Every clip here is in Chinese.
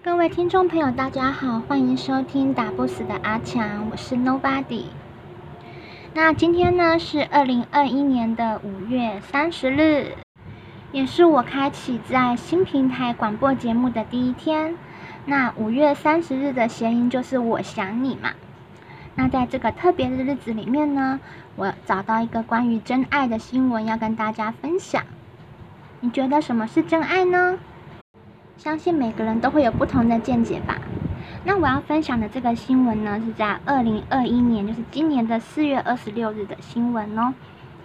各位听众朋友，大家好，欢迎收听打不死的阿强，我是 Nobody。那今天呢是二零二一年的五月三十日，也是我开启在新平台广播节目的第一天。那五月三十日的谐音就是我想你嘛。那在这个特别的日子里面呢，我找到一个关于真爱的新闻要跟大家分享。你觉得什么是真爱呢？相信每个人都会有不同的见解吧。那我要分享的这个新闻呢，是在二零二一年，就是今年的四月二十六日的新闻哦。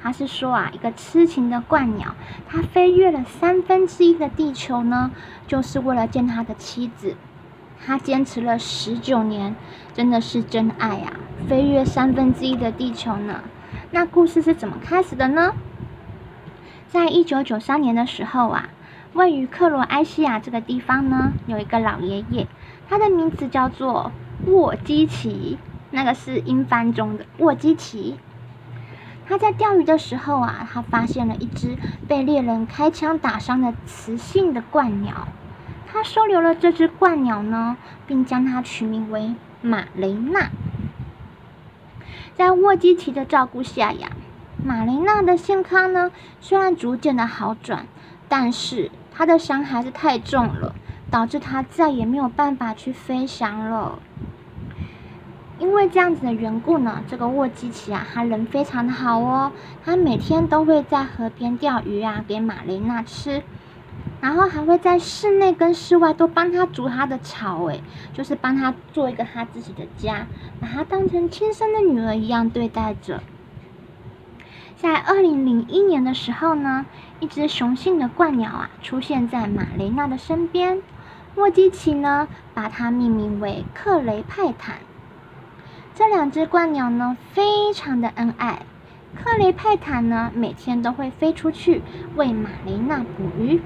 他是说啊，一个痴情的鹳鸟，它飞越了三分之一的地球呢，就是为了见他的妻子。他坚持了十九年，真的是真爱啊！飞越三分之一的地球呢。那故事是怎么开始的呢？在一九九三年的时候啊，位于克罗埃西亚这个地方呢，有一个老爷爷，他的名字叫做沃基奇，那个是英翻中的沃基奇。他在钓鱼的时候啊，他发现了一只被猎人开枪打伤的雌性的鹳鸟，他收留了这只鹳鸟呢，并将它取名为马雷娜。在沃基奇的照顾下呀。马雷娜的健康呢，虽然逐渐的好转，但是他的伤还是太重了，导致他再也没有办法去飞翔了。因为这样子的缘故呢，这个沃基奇啊，他人非常的好哦，他每天都会在河边钓鱼啊，给马雷娜吃，然后还会在室内跟室外都帮他筑他的巢，诶，就是帮他做一个他自己的家，把他当成亲生的女儿一样对待着。在二零零一年的时候呢，一只雄性的鹳鸟啊出现在马雷娜的身边，莫基奇呢把它命名为克雷派坦。这两只鹳鸟呢非常的恩爱，克雷派坦呢每天都会飞出去为马雷娜捕鱼，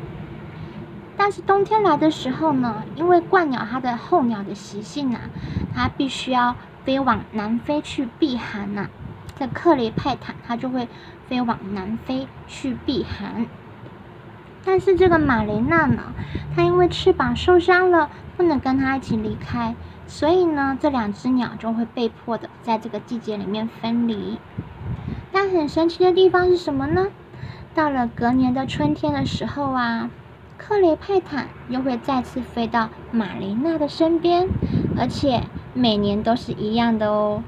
但是冬天来的时候呢，因为鹳鸟它的候鸟的习性啊，它必须要飞往南非去避寒呐。在克雷派坦，它就会飞往南非去避寒。但是这个马雷娜呢，它因为翅膀受伤了，不能跟它一起离开，所以呢，这两只鸟就会被迫的在这个季节里面分离。但很神奇的地方是什么呢？到了隔年的春天的时候啊，克雷派坦又会再次飞到马雷娜的身边，而且每年都是一样的哦。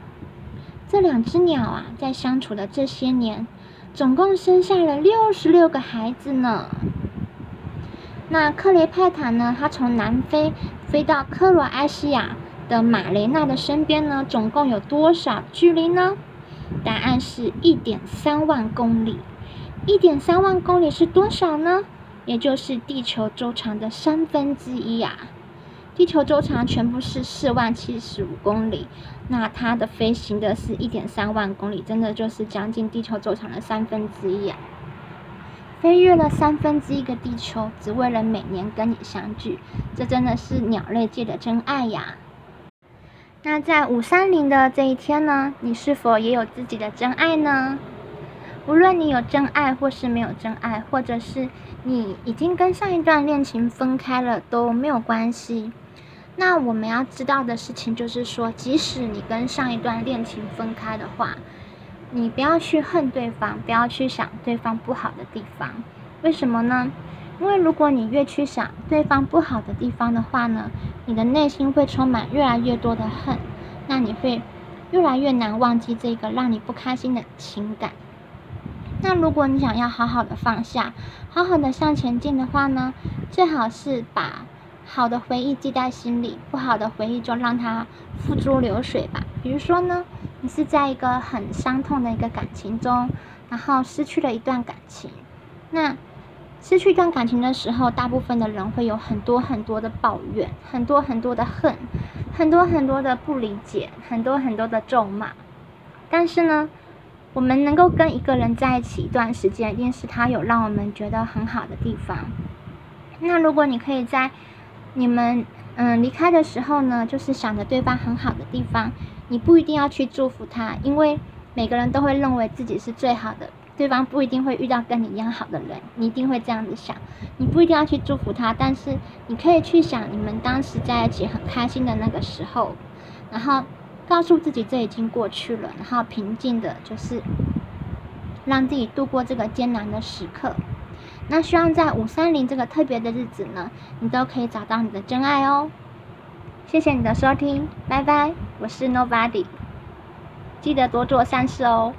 这两只鸟啊，在相处的这些年，总共生下了六十六个孩子呢。那克雷派坦呢？它从南非飞到克罗埃西亚的马雷娜的身边呢，总共有多少距离呢？答案是一点三万公里。一点三万公里是多少呢？也就是地球周长的三分之一呀。地球周长全部是四万七十五公里，那它的飞行的是一点三万公里，真的就是将近地球周长的三分之一啊！飞越了三分之一个地球，只为了每年跟你相聚，这真的是鸟类界的真爱呀！那在五三零的这一天呢，你是否也有自己的真爱呢？无论你有真爱或是没有真爱，或者是你已经跟上一段恋情分开了，都没有关系。那我们要知道的事情就是说，即使你跟上一段恋情分开的话，你不要去恨对方，不要去想对方不好的地方。为什么呢？因为如果你越去想对方不好的地方的话呢，你的内心会充满越来越多的恨，那你会越来越难忘记这个让你不开心的情感。那如果你想要好好的放下，好好的向前进的话呢，最好是把。好的回忆记在心里，不好的回忆就让它付诸流水吧。比如说呢，你是在一个很伤痛的一个感情中，然后失去了一段感情。那失去一段感情的时候，大部分的人会有很多很多的抱怨，很多很多的恨，很多很多的不理解，很多很多的咒骂。但是呢，我们能够跟一个人在一起一段时间，一定是他有让我们觉得很好的地方。那如果你可以在你们嗯离开的时候呢，就是想着对方很好的地方，你不一定要去祝福他，因为每个人都会认为自己是最好的，对方不一定会遇到跟你一样好的人，你一定会这样子想。你不一定要去祝福他，但是你可以去想你们当时在一起很开心的那个时候，然后告诉自己这已经过去了，然后平静的，就是让自己度过这个艰难的时刻。那希望在五三零这个特别的日子呢，你都可以找到你的真爱哦。谢谢你的收听，拜拜，我是 Nobody，记得多做善事哦。